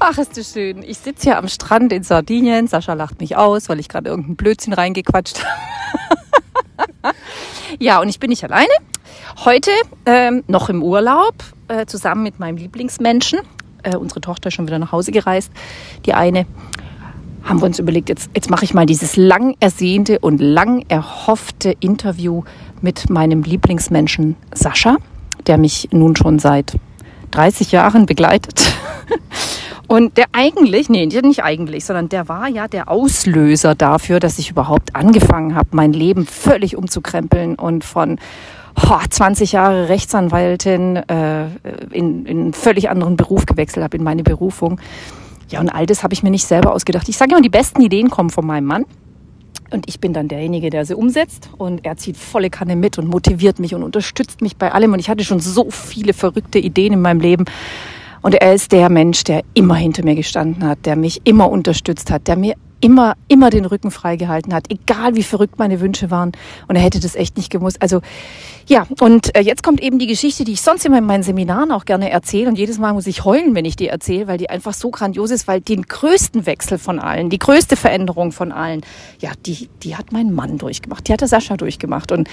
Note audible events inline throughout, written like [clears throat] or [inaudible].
Ach, ist das schön. Ich sitze hier am Strand in Sardinien. Sascha lacht mich aus, weil ich gerade irgendeinen Blödsinn reingequatscht habe. [laughs] ja, und ich bin nicht alleine. Heute ähm, noch im Urlaub, äh, zusammen mit meinem Lieblingsmenschen. Äh, unsere Tochter ist schon wieder nach Hause gereist. Die eine haben wir uns überlegt, jetzt, jetzt mache ich mal dieses lang ersehnte und lang erhoffte Interview mit meinem Lieblingsmenschen Sascha, der mich nun schon seit 30 Jahren begleitet. [laughs] Und der eigentlich, nee, nicht eigentlich, sondern der war ja der Auslöser dafür, dass ich überhaupt angefangen habe, mein Leben völlig umzukrempeln und von oh, 20 Jahre Rechtsanwaltin äh, in, in einen völlig anderen Beruf gewechselt habe, in meine Berufung. Ja, und all das habe ich mir nicht selber ausgedacht. Ich sage immer, die besten Ideen kommen von meinem Mann. Und ich bin dann derjenige, der sie umsetzt. Und er zieht volle Kanne mit und motiviert mich und unterstützt mich bei allem. Und ich hatte schon so viele verrückte Ideen in meinem Leben. Und er ist der Mensch, der immer hinter mir gestanden hat, der mich immer unterstützt hat, der mir immer, immer den Rücken freigehalten hat, egal wie verrückt meine Wünsche waren. Und er hätte das echt nicht gemusst. Also ja, und äh, jetzt kommt eben die Geschichte, die ich sonst immer in meinen Seminaren auch gerne erzähle. Und jedes Mal muss ich heulen, wenn ich die erzähle, weil die einfach so grandios ist, weil den größten Wechsel von allen, die größte Veränderung von allen, ja, die, die hat mein Mann durchgemacht. Die hat der Sascha durchgemacht. Und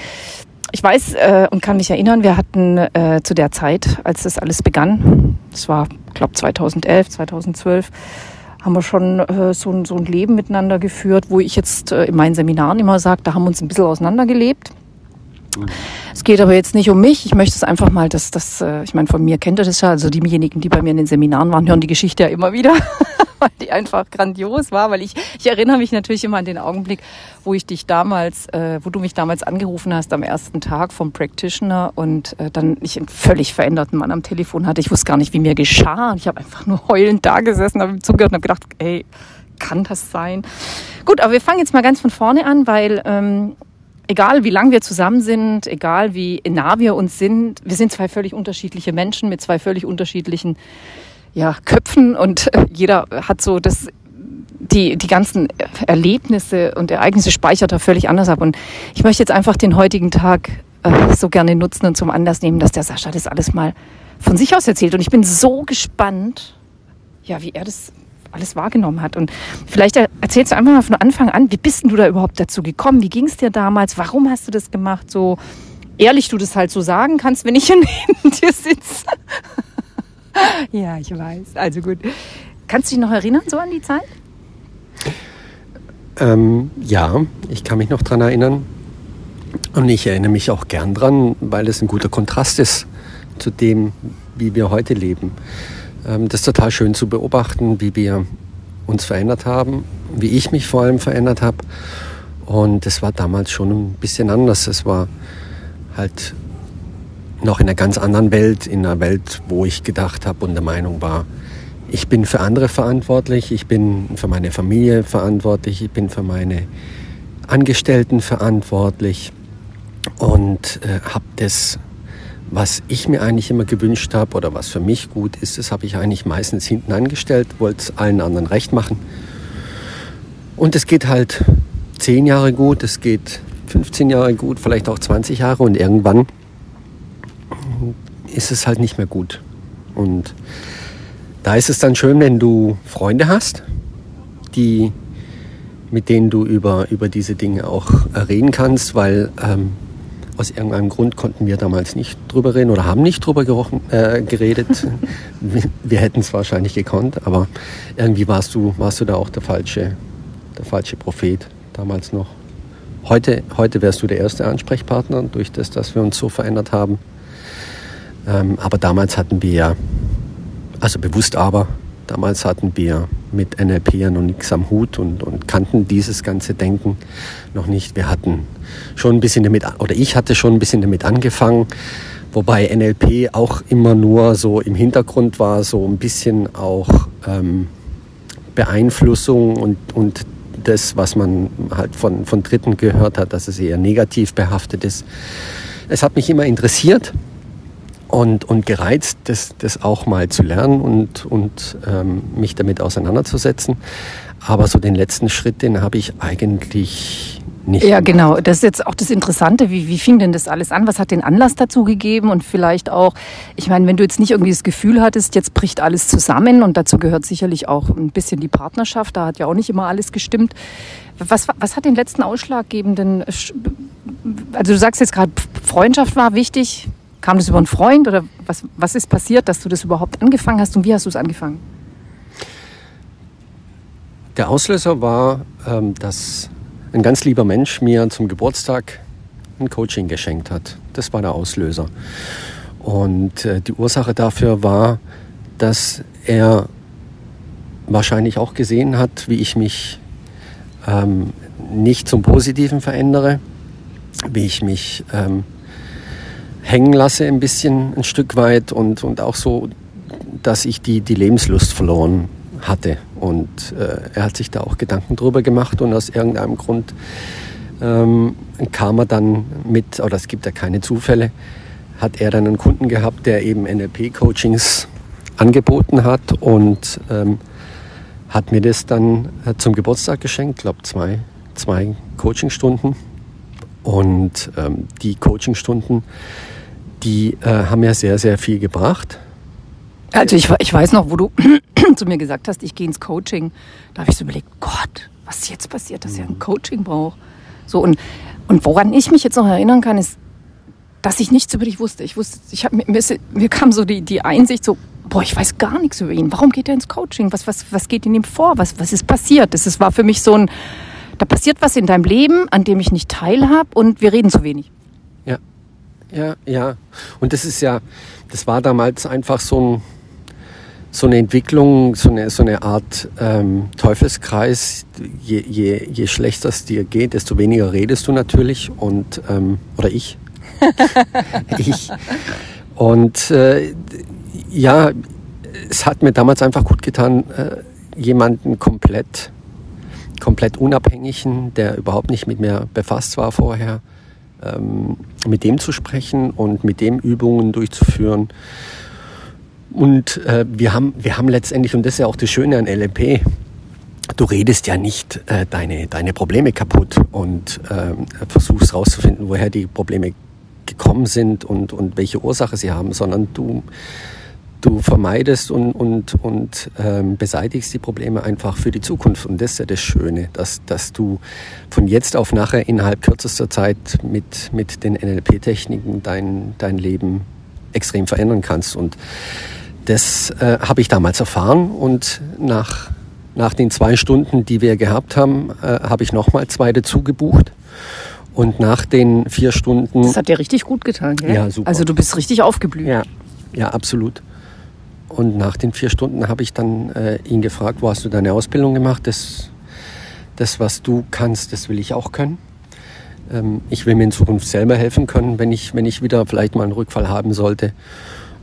ich weiß äh, und kann mich erinnern, wir hatten äh, zu der Zeit, als das alles begann, das war, glaube 2011, 2012, haben wir schon äh, so, so ein Leben miteinander geführt, wo ich jetzt äh, in meinen Seminaren immer sage, da haben wir uns ein bisschen auseinandergelebt. Es geht aber jetzt nicht um mich. Ich möchte es einfach mal, dass das, äh, ich meine, von mir kennt ihr das ja, also diejenigen, die bei mir in den Seminaren waren, hören die Geschichte ja immer wieder. [laughs] [laughs] weil die einfach grandios war, weil ich, ich erinnere mich natürlich immer an den Augenblick, wo ich dich damals, äh, wo du mich damals angerufen hast am ersten Tag vom Practitioner und äh, dann ich einen völlig veränderten Mann am Telefon hatte. Ich wusste gar nicht, wie mir geschah. Und ich habe einfach nur heulend da gesessen, habe zugehört und habe gedacht, ey, kann das sein? Gut, aber wir fangen jetzt mal ganz von vorne an, weil ähm, egal wie lang wir zusammen sind, egal wie nah wir uns sind, wir sind zwei völlig unterschiedliche Menschen mit zwei völlig unterschiedlichen ja, Köpfen und äh, jeder hat so das die, die ganzen Erlebnisse und Ereignisse speichert er völlig anders ab. Und ich möchte jetzt einfach den heutigen Tag äh, so gerne nutzen und zum Anlass nehmen, dass der Sascha das alles mal von sich aus erzählt. Und ich bin so gespannt, ja, wie er das alles wahrgenommen hat. Und vielleicht erzählst du einfach mal von Anfang an, wie bist denn du da überhaupt dazu gekommen? Wie ging es dir damals? Warum hast du das gemacht? So ehrlich du das halt so sagen kannst, wenn ich hier [laughs] neben dir sitze. [laughs] ja, ich weiß. Also gut. Kannst du dich noch erinnern, so an die Zeit? Ähm, ja, ich kann mich noch daran erinnern. Und ich erinnere mich auch gern dran, weil es ein guter Kontrast ist zu dem, wie wir heute leben. Ähm, das ist total schön zu beobachten, wie wir uns verändert haben, wie ich mich vor allem verändert habe. Und das war damals schon ein bisschen anders. Es war halt noch in einer ganz anderen Welt, in einer Welt, wo ich gedacht habe und der Meinung war, ich bin für andere verantwortlich, ich bin für meine Familie verantwortlich, ich bin für meine Angestellten verantwortlich und äh, habe das, was ich mir eigentlich immer gewünscht habe oder was für mich gut ist, das habe ich eigentlich meistens hinten angestellt, wollte es allen anderen recht machen. Und es geht halt zehn Jahre gut, es geht 15 Jahre gut, vielleicht auch 20 Jahre und irgendwann ist es halt nicht mehr gut. Und da ist es dann schön, wenn du Freunde hast, die, mit denen du über, über diese Dinge auch reden kannst, weil ähm, aus irgendeinem Grund konnten wir damals nicht drüber reden oder haben nicht drüber gerochen, äh, geredet. [laughs] wir, wir hätten es wahrscheinlich gekonnt, aber irgendwie warst du, warst du da auch der falsche, der falsche Prophet damals noch. Heute, heute wärst du der erste Ansprechpartner durch das, dass wir uns so verändert haben. Ähm, aber damals hatten wir, also bewusst aber, damals hatten wir mit NLP ja noch nichts am Hut und, und kannten dieses ganze Denken noch nicht. Wir hatten schon ein bisschen damit, oder ich hatte schon ein bisschen damit angefangen, wobei NLP auch immer nur so im Hintergrund war, so ein bisschen auch ähm, Beeinflussung und, und das, was man halt von, von Dritten gehört hat, dass es eher negativ behaftet ist. Es hat mich immer interessiert und, und gereizt, das, das auch mal zu lernen und, und ähm, mich damit auseinanderzusetzen. Aber so den letzten Schritt, den habe ich eigentlich nicht. Ja, gemacht. genau. Das ist jetzt auch das Interessante. Wie, wie fing denn das alles an? Was hat den Anlass dazu gegeben? Und vielleicht auch, ich meine, wenn du jetzt nicht irgendwie das Gefühl hattest, jetzt bricht alles zusammen und dazu gehört sicherlich auch ein bisschen die Partnerschaft, da hat ja auch nicht immer alles gestimmt. Was, was hat den letzten ausschlaggebenden, also du sagst jetzt gerade, Freundschaft war wichtig. Kam das über einen Freund oder was, was ist passiert, dass du das überhaupt angefangen hast und wie hast du es angefangen? Der Auslöser war, ähm, dass ein ganz lieber Mensch mir zum Geburtstag ein Coaching geschenkt hat. Das war der Auslöser. Und äh, die Ursache dafür war, dass er wahrscheinlich auch gesehen hat, wie ich mich ähm, nicht zum Positiven verändere, wie ich mich ähm, hängen lasse ein bisschen, ein Stück weit und, und auch so, dass ich die, die Lebenslust verloren hatte. Und äh, er hat sich da auch Gedanken drüber gemacht und aus irgendeinem Grund ähm, kam er dann mit, oder es gibt ja keine Zufälle, hat er dann einen Kunden gehabt, der eben NLP-Coachings angeboten hat und ähm, hat mir das dann äh, zum Geburtstag geschenkt, glaube zwei, zwei Coachingstunden. Und ähm, die Coachingstunden, die äh, haben mir sehr, sehr viel gebracht. Also ich, ich weiß noch, wo du [clears throat] zu mir gesagt hast, ich gehe ins Coaching. Da habe ich so überlegt, Gott, was jetzt passiert, dass er ein Coaching braucht. So und, und woran ich mich jetzt noch erinnern kann, ist, dass ich nichts über dich wusste. Ich wusste, ich habe mir, mir kam so die, die Einsicht so, boah, ich weiß gar nichts über ihn. Warum geht er ins Coaching? Was, was, was geht in ihm vor? Was, was ist passiert? Das ist, war für mich so ein, da passiert was in deinem Leben, an dem ich nicht teilhabe und wir reden zu wenig. Ja, ja, ja. Und das ist ja, das war damals einfach so ein, so eine Entwicklung, so eine, so eine Art ähm, Teufelskreis. Je, je, je schlechter es dir geht, desto weniger redest du natürlich und ähm, oder ich. [laughs] ich. Und äh, ja, es hat mir damals einfach gut getan, äh, jemanden komplett, komplett unabhängigen, der überhaupt nicht mit mir befasst war vorher, ähm, mit dem zu sprechen und mit dem Übungen durchzuführen. Und äh, wir, haben, wir haben letztendlich, und das ist ja auch das Schöne an LMP, du redest ja nicht äh, deine, deine Probleme kaputt und äh, versuchst rauszufinden, woher die Probleme gekommen sind und, und welche Ursache sie haben, sondern du, du vermeidest und, und, und ähm, beseitigst die Probleme einfach für die Zukunft. Und das ist ja das Schöne, dass, dass du von jetzt auf nachher innerhalb kürzester Zeit mit, mit den NLP-Techniken dein, dein Leben extrem verändern kannst. Und das äh, habe ich damals erfahren und nach, nach den zwei Stunden, die wir gehabt haben, äh, habe ich nochmal zwei dazu gebucht. Und nach den vier Stunden. Das hat dir richtig gut getan, gell? Ja, super. Also du bist richtig aufgeblüht. Ja, ja absolut. Und nach den vier Stunden habe ich dann äh, ihn gefragt, wo hast du deine Ausbildung gemacht? Das, das, was du kannst, das will ich auch können. Ähm, ich will mir in Zukunft selber helfen können, wenn ich, wenn ich wieder vielleicht mal einen Rückfall haben sollte.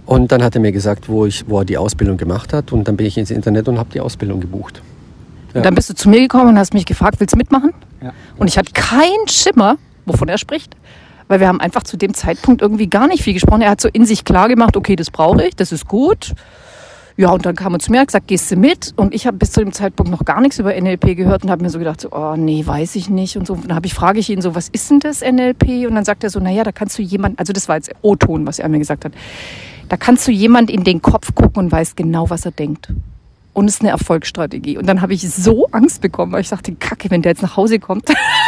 Und dann hat er mir gesagt, wo, ich, wo er die Ausbildung gemacht hat. Und dann bin ich ins Internet und habe die Ausbildung gebucht. Ja. Und dann bist du zu mir gekommen und hast mich gefragt, willst du mitmachen? Ja. Und ich hatte keinen Schimmer, wovon er spricht. Weil wir haben einfach zu dem Zeitpunkt irgendwie gar nicht viel gesprochen. Er hat so in sich klar gemacht, okay, das brauche ich, das ist gut. Ja, und dann kam er zu mir und gesagt, gehst du mit? Und ich habe bis zu dem Zeitpunkt noch gar nichts über NLP gehört und habe mir so gedacht, so, oh nee, weiß ich nicht. Und so, und dann habe ich, frage ich ihn so, was ist denn das NLP? Und dann sagt er so, naja, da kannst du jemand, also das war jetzt O-Ton, was er mir gesagt hat. Da kannst du jemand in den Kopf gucken und weißt genau, was er denkt. Und es ist eine Erfolgsstrategie. Und dann habe ich so Angst bekommen, weil ich dachte, Kacke, wenn der jetzt nach Hause kommt, [laughs]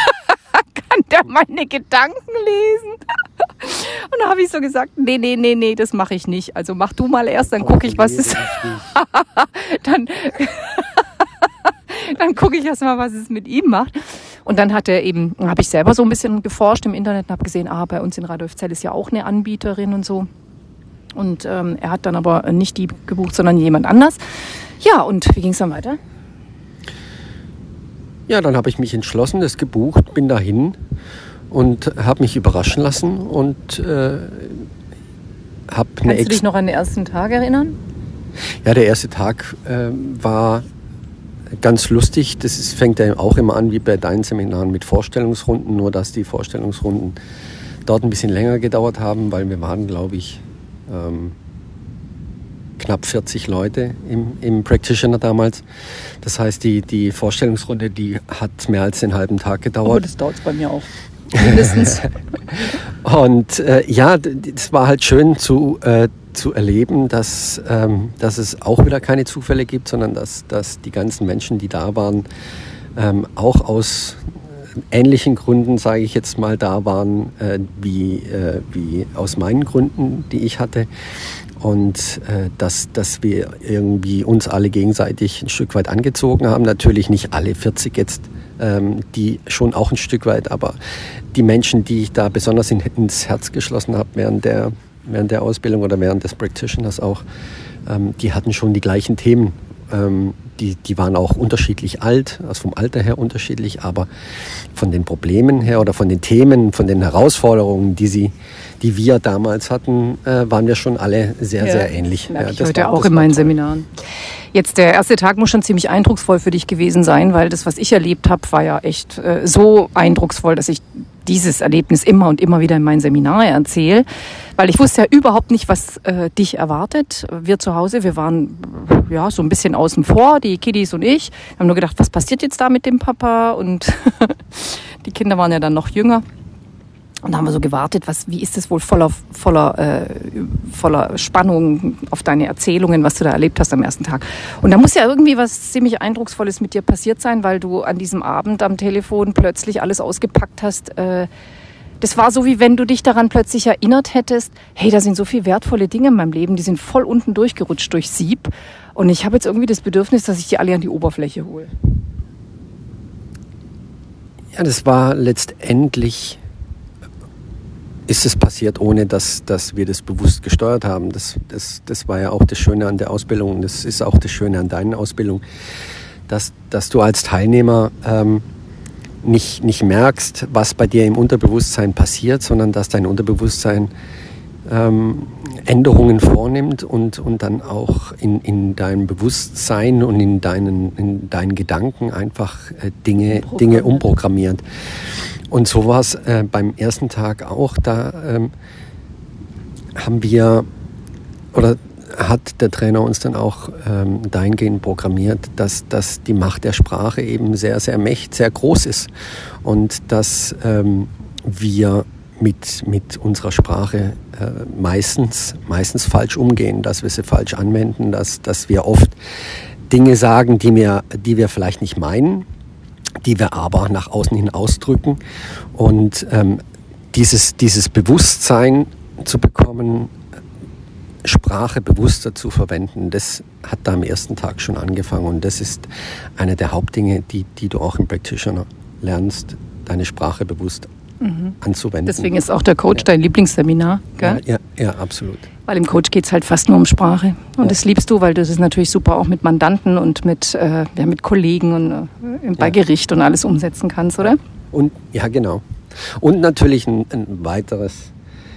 [laughs] der meine Gedanken lesen. [laughs] Und da habe ich so gesagt, nee, nee, nee, nee, das mache ich nicht. Also mach du mal erst, dann gucke ich, was es [laughs] dann dann gucke ich erst mal, was es mit ihm macht. Und dann hat er eben, habe ich selber so ein bisschen geforscht im Internet und habe gesehen, ah, bei uns in Radolfzell ist ja auch eine Anbieterin und so. Und ähm, er hat dann aber nicht die gebucht, sondern jemand anders. Ja, und wie ging es dann weiter? Ja, dann habe ich mich entschlossen, das gebucht, bin dahin und habe mich überraschen lassen und äh, habe eine Kannst du dich noch an den ersten Tag erinnern? Ja, der erste Tag äh, war ganz lustig. Das ist, fängt ja auch immer an wie bei deinen Seminaren mit Vorstellungsrunden, nur dass die Vorstellungsrunden dort ein bisschen länger gedauert haben, weil wir waren, glaube ich, ähm, knapp 40 Leute im, im Practitioner damals. Das heißt, die, die Vorstellungsrunde, die hat mehr als den halben Tag gedauert. Aber das dauert bei mir auch. [laughs] Mindestens. Und äh, ja, es war halt schön zu, äh, zu erleben, dass, ähm, dass es auch wieder keine Zufälle gibt, sondern dass, dass die ganzen Menschen, die da waren, ähm, auch aus ähnlichen Gründen, sage ich jetzt mal, da waren, äh, wie, äh, wie aus meinen Gründen, die ich hatte. Und äh, dass, dass wir irgendwie uns alle gegenseitig ein Stück weit angezogen haben. Natürlich nicht alle 40 jetzt, ähm, die schon auch ein Stück weit, aber die Menschen, die ich da besonders in, ins Herz geschlossen habe während der, während der Ausbildung oder während des Practitioners auch, ähm, die hatten schon die gleichen Themen. Ähm, die, die waren auch unterschiedlich alt, also vom Alter her unterschiedlich, aber von den Problemen her oder von den Themen, von den Herausforderungen, die sie, die wir damals hatten, äh, waren wir schon alle sehr, ja, sehr ähnlich. Ja, ich heute war, auch in meinen toll. Seminaren. Jetzt der erste Tag muss schon ziemlich eindrucksvoll für dich gewesen sein, weil das, was ich erlebt habe, war ja echt äh, so eindrucksvoll, dass ich dieses Erlebnis immer und immer wieder in meinen Seminaren erzähle, weil ich wusste ja überhaupt nicht, was äh, dich erwartet. Wir zu Hause, wir waren ja so ein bisschen außen vor, die Kiddies und ich. Wir haben nur gedacht, was passiert jetzt da mit dem Papa? Und [laughs] die Kinder waren ja dann noch jünger. Und da haben wir so gewartet, was, wie ist es wohl voller, voller, äh, voller Spannung auf deine Erzählungen, was du da erlebt hast am ersten Tag. Und da muss ja irgendwie was ziemlich Eindrucksvolles mit dir passiert sein, weil du an diesem Abend am Telefon plötzlich alles ausgepackt hast. Äh, das war so, wie wenn du dich daran plötzlich erinnert hättest, hey, da sind so viele wertvolle Dinge in meinem Leben, die sind voll unten durchgerutscht durch Sieb. Und ich habe jetzt irgendwie das Bedürfnis, dass ich die alle an die Oberfläche hole. Ja, das war letztendlich ist es passiert, ohne dass, dass wir das bewusst gesteuert haben. Das, das, das war ja auch das Schöne an der Ausbildung. Das ist auch das Schöne an deiner Ausbildung, dass, dass du als Teilnehmer ähm, nicht, nicht merkst, was bei dir im Unterbewusstsein passiert, sondern dass dein Unterbewusstsein ähm, Änderungen vornimmt und, und dann auch in, in deinem Bewusstsein und in deinen, in deinen Gedanken einfach äh, Dinge, Dinge umprogrammiert. Und so war es äh, beim ersten Tag auch. Da ähm, haben wir, oder hat der Trainer uns dann auch ähm, dahingehend programmiert, dass, dass die Macht der Sprache eben sehr, sehr mächtig, sehr groß ist. Und dass ähm, wir mit, mit unserer Sprache äh, meistens, meistens falsch umgehen, dass wir sie falsch anwenden, dass, dass wir oft Dinge sagen, die wir, die wir vielleicht nicht meinen, die wir aber nach außen hin ausdrücken. Und ähm, dieses, dieses Bewusstsein zu bekommen, Sprache bewusster zu verwenden, das hat da am ersten Tag schon angefangen. Und das ist eine der Hauptdinge, die, die du auch im Practitioner lernst, deine Sprache bewusst mhm. anzuwenden. Deswegen ist auch der Coach ja. dein Lieblingsseminar, gell? Ja, ja, ja absolut. Weil im Coach geht es halt fast nur um Sprache. Und das liebst du, weil du das natürlich super auch mit Mandanten und mit, äh, ja, mit Kollegen und äh, bei. Gericht und alles umsetzen kannst, oder? Und ja, genau. Und natürlich ein, ein weiteres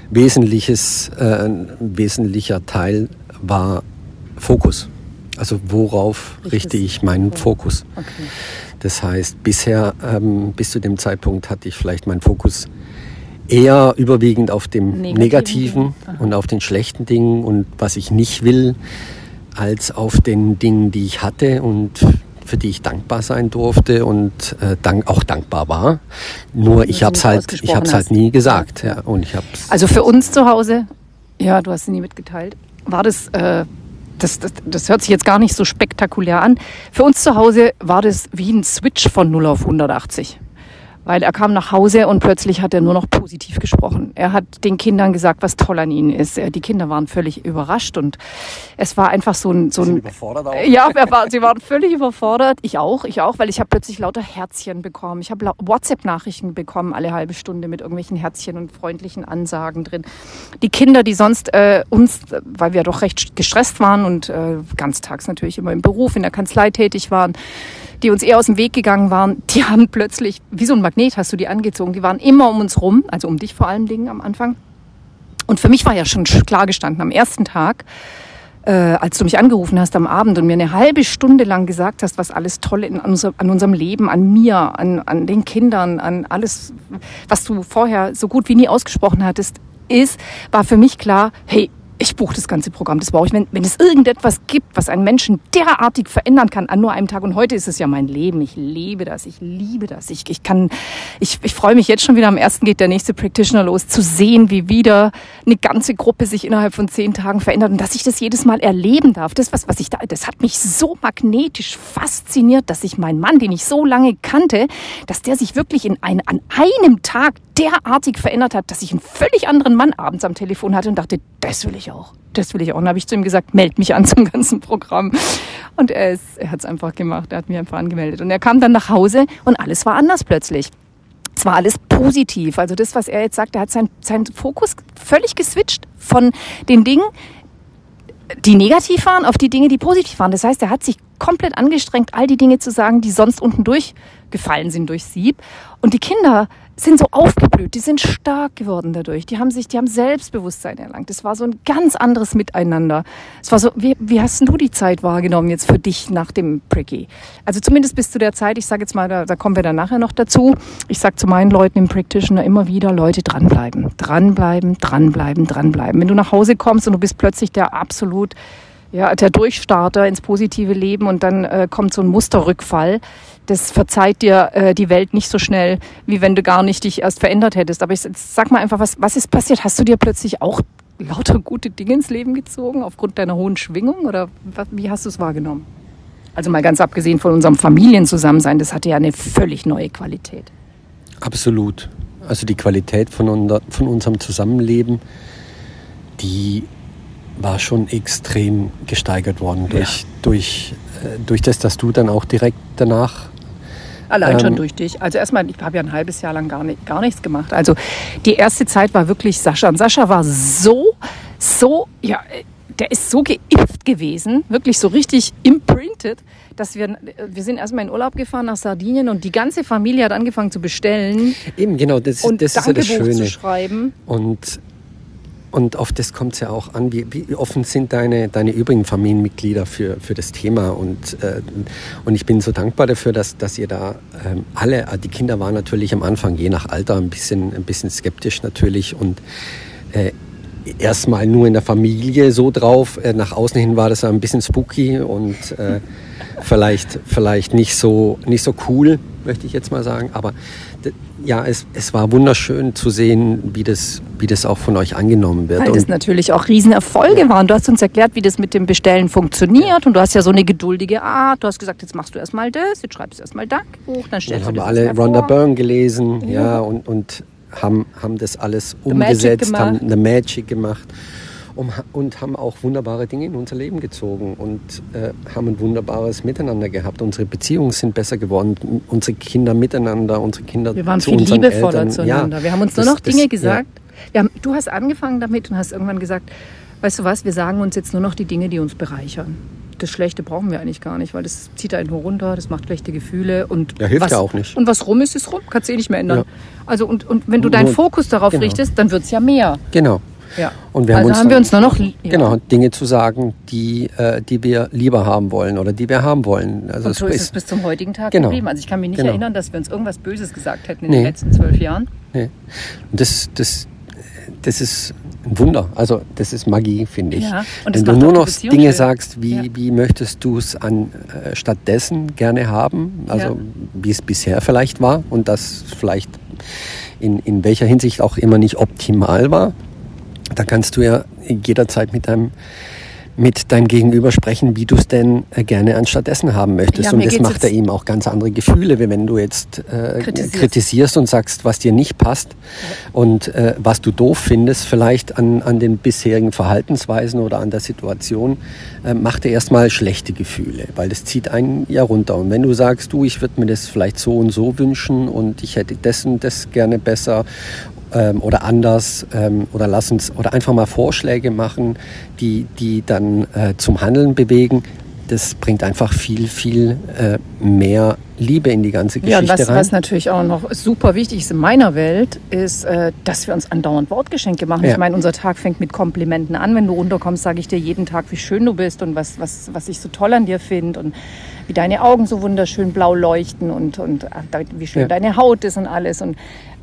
wesentliches, äh, ein wesentlicher Teil war Fokus. Also worauf ich richte ich meinen. Fokus? Okay. Das heißt, bisher, ähm, bis zu dem Zeitpunkt hatte ich vielleicht meinen Fokus eher überwiegend auf dem Negativen, Negativen und auf den schlechten Dingen und was ich nicht will, als auf den Dingen, die ich hatte und für die ich dankbar sein durfte und äh, dank, auch dankbar war. Nur ich habe es halt, ich hab's halt nie gesagt. Ja, und ich hab's also für uns zu Hause, ja, du hast es nie mitgeteilt, war das, äh, das, das, das hört sich jetzt gar nicht so spektakulär an. Für uns zu Hause war das wie ein Switch von 0 auf 180 weil er kam nach Hause und plötzlich hat er nur noch positiv gesprochen. Er hat den Kindern gesagt, was toll an ihnen ist. Die Kinder waren völlig überrascht und es war einfach so ein, so ein überfordert auch. ja, war, sie waren völlig überfordert. Ich auch, ich auch, weil ich habe plötzlich lauter Herzchen bekommen. Ich habe WhatsApp-Nachrichten bekommen alle halbe Stunde mit irgendwelchen Herzchen und freundlichen Ansagen drin. Die Kinder, die sonst äh, uns, weil wir doch recht gestresst waren und äh, ganztags natürlich immer im Beruf in der Kanzlei tätig waren, die uns eher aus dem Weg gegangen waren, die haben plötzlich, wie so ein Magnet hast du die angezogen, die waren immer um uns rum, also um dich vor allen Dingen am Anfang. Und für mich war ja schon klar gestanden am ersten Tag, äh, als du mich angerufen hast am Abend und mir eine halbe Stunde lang gesagt hast, was alles Tolle in, an, unser, an unserem Leben, an mir, an, an den Kindern, an alles, was du vorher so gut wie nie ausgesprochen hattest, ist, war für mich klar, hey, ich buche das ganze Programm, das brauche ich. Wenn, wenn es irgendetwas gibt, was einen Menschen derartig verändern kann an nur einem Tag, und heute ist es ja mein Leben, ich liebe das, ich liebe das. Ich, ich kann, ich, ich freue mich jetzt schon wieder, am ersten geht der nächste Practitioner los, zu sehen, wie wieder eine ganze Gruppe sich innerhalb von zehn Tagen verändert und dass ich das jedes Mal erleben darf. Das, was, was ich da, das hat mich so magnetisch fasziniert, dass ich meinen Mann, den ich so lange kannte, dass der sich wirklich in ein, an einem Tag derartig verändert hat, dass ich einen völlig anderen Mann abends am Telefon hatte und dachte, das will ich auch. Das will ich auch. Und habe ich zu ihm gesagt, meld mich an [laughs] zum ganzen Programm. Und er, er hat es einfach gemacht. Er hat mich einfach angemeldet. Und er kam dann nach Hause und alles war anders plötzlich. Es war alles positiv. Also das, was er jetzt sagt, er hat seinen sein Fokus völlig geswitcht von den Dingen, die negativ waren, auf die Dinge, die positiv waren. Das heißt, er hat sich komplett angestrengt, all die Dinge zu sagen, die sonst unten durchgefallen sind durch Sieb. Und die Kinder sind so aufgeblüht, die sind stark geworden dadurch. Die haben sich, die haben Selbstbewusstsein erlangt. Es war so ein ganz anderes Miteinander. Es war so, wie, wie hast du die Zeit wahrgenommen jetzt für dich nach dem Pricky? Also zumindest bis zu der Zeit, ich sage jetzt mal, da, da kommen wir dann nachher noch dazu. Ich sage zu meinen Leuten im Practitioner immer wieder, Leute, dranbleiben, dranbleiben, dranbleiben, dranbleiben. Wenn du nach Hause kommst und du bist plötzlich der absolut ja, der Durchstarter ins positive Leben und dann äh, kommt so ein Musterrückfall. Das verzeiht dir äh, die Welt nicht so schnell, wie wenn du gar nicht dich erst verändert hättest. Aber ich sag mal einfach, was, was ist passiert? Hast du dir plötzlich auch lauter gute Dinge ins Leben gezogen aufgrund deiner hohen Schwingung oder wie hast du es wahrgenommen? Also mal ganz abgesehen von unserem Familienzusammensein, das hatte ja eine völlig neue Qualität. Absolut. Also die Qualität von, von unserem Zusammenleben, die war schon extrem gesteigert worden durch, ja. durch, äh, durch das, dass du dann auch direkt danach Allein ähm, schon durch dich. Also erstmal, ich habe ja ein halbes Jahr lang gar, nicht, gar nichts gemacht. Also die erste Zeit war wirklich Sascha. Und Sascha war so, so, ja, der ist so geimpft gewesen, wirklich so richtig imprinted, dass wir, wir sind erstmal in Urlaub gefahren nach Sardinien und die ganze Familie hat angefangen zu bestellen. Eben, genau, das, und das ist ja das Schöne. zu schreiben. Und und auf das kommt es ja auch an, wie, wie, offen sind deine, deine übrigen Familienmitglieder für, für das Thema. Und, äh, und ich bin so dankbar dafür, dass, dass ihr da ähm, alle, äh, die Kinder waren natürlich am Anfang je nach Alter ein bisschen, ein bisschen skeptisch natürlich und äh, erstmal nur in der Familie so drauf. Äh, nach außen hin war das ein bisschen spooky und äh, vielleicht, vielleicht nicht, so, nicht so cool, möchte ich jetzt mal sagen. Aber ja, es, es war wunderschön zu sehen, wie das, wie das auch von euch angenommen wird. Weil das natürlich auch Riesenerfolge waren. Du hast uns erklärt, wie das mit dem Bestellen funktioniert. Und du hast ja so eine geduldige Art. Du hast gesagt, jetzt machst du erstmal das, jetzt schreibst du erstmal Dankbuch, dann stellst dann du haben alle Rhonda Byrne gelesen, ja, ja und, und haben, haben das alles umgesetzt, haben eine Magic gemacht und haben auch wunderbare Dinge in unser Leben gezogen und äh, haben ein wunderbares Miteinander gehabt. Unsere Beziehungen sind besser geworden, unsere Kinder miteinander, unsere Kinder Wir waren zu viel liebevoller Eltern. zueinander. Ja, wir haben uns das, nur noch Dinge das, gesagt. Ja. Haben, du hast angefangen damit und hast irgendwann gesagt, weißt du was, wir sagen uns jetzt nur noch die Dinge, die uns bereichern. Das Schlechte brauchen wir eigentlich gar nicht, weil das zieht einen runter, das macht schlechte Gefühle und ja, hilft was, ja auch nicht. Und was rum ist, ist rum, kannst du eh nicht mehr ändern. Ja. Also und, und wenn du deinen Fokus darauf genau. richtest, dann wird es ja mehr. Genau. Ja. Und wir also haben, uns, haben wir uns nur noch ja. genau Dinge zu sagen, die, äh, die wir lieber haben wollen oder die wir haben wollen. Also und so ist es bis zum heutigen Tag genau. geblieben. Also ich kann mich nicht genau. erinnern, dass wir uns irgendwas Böses gesagt hätten in nee. den letzten zwölf Jahren. Nee. Und das, das, das ist ein Wunder. Also das ist Magie, finde ich. Ja. Und Wenn du nur noch Dinge schön. sagst, wie, ja. wie möchtest du es an äh, stattdessen gerne haben, also ja. wie es bisher vielleicht war und das vielleicht in, in welcher Hinsicht auch immer nicht optimal war, da kannst du ja jederzeit mit deinem mit deinem Gegenüber sprechen, wie du es denn äh, gerne anstattdessen haben möchtest. Ja, und das macht er ihm auch ganz andere Gefühle, wie wenn du jetzt äh, kritisierst. kritisierst. und sagst, was dir nicht passt ja. und äh, was du doof findest, vielleicht an, an den bisherigen Verhaltensweisen oder an der Situation, äh, macht er erstmal schlechte Gefühle, weil das zieht einen ja runter. Und wenn du sagst, du, ich würde mir das vielleicht so und so wünschen und ich hätte das und das gerne besser ähm, oder anders ähm, oder lass uns oder einfach mal Vorschläge machen, die, die dann äh, zum Handeln bewegen, das bringt einfach viel, viel äh, mehr Liebe in die ganze Geschichte Ja, und was, rein. was natürlich auch noch super wichtig ist in meiner Welt, ist, äh, dass wir uns andauernd Wortgeschenke machen. Ja. Ich meine, unser Tag fängt mit Komplimenten an. Wenn du runterkommst, sage ich dir jeden Tag, wie schön du bist und was, was, was ich so toll an dir finde und wie deine Augen so wunderschön blau leuchten und, und da- wie schön Ja. deine Haut ist und alles. Und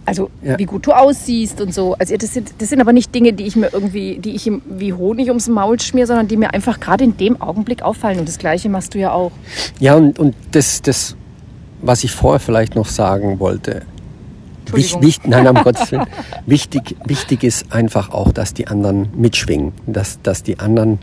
also Ja. wie gut du aussiehst und so. Also das sind, das sind aber nicht Dinge, die ich mir irgendwie, die ich wie Honig ums Maul schmier, sondern die mir einfach gerade in dem Augenblick auffallen. Und das Gleiche machst du ja auch. Ja, und, und das, das, was ich vorher vielleicht noch sagen wollte, Wich, Entschuldigung. wich, nein, um [laughs] Gottes Willen. Wichtig, wichtig ist einfach auch, dass die anderen mitschwingen, dass, dass die anderen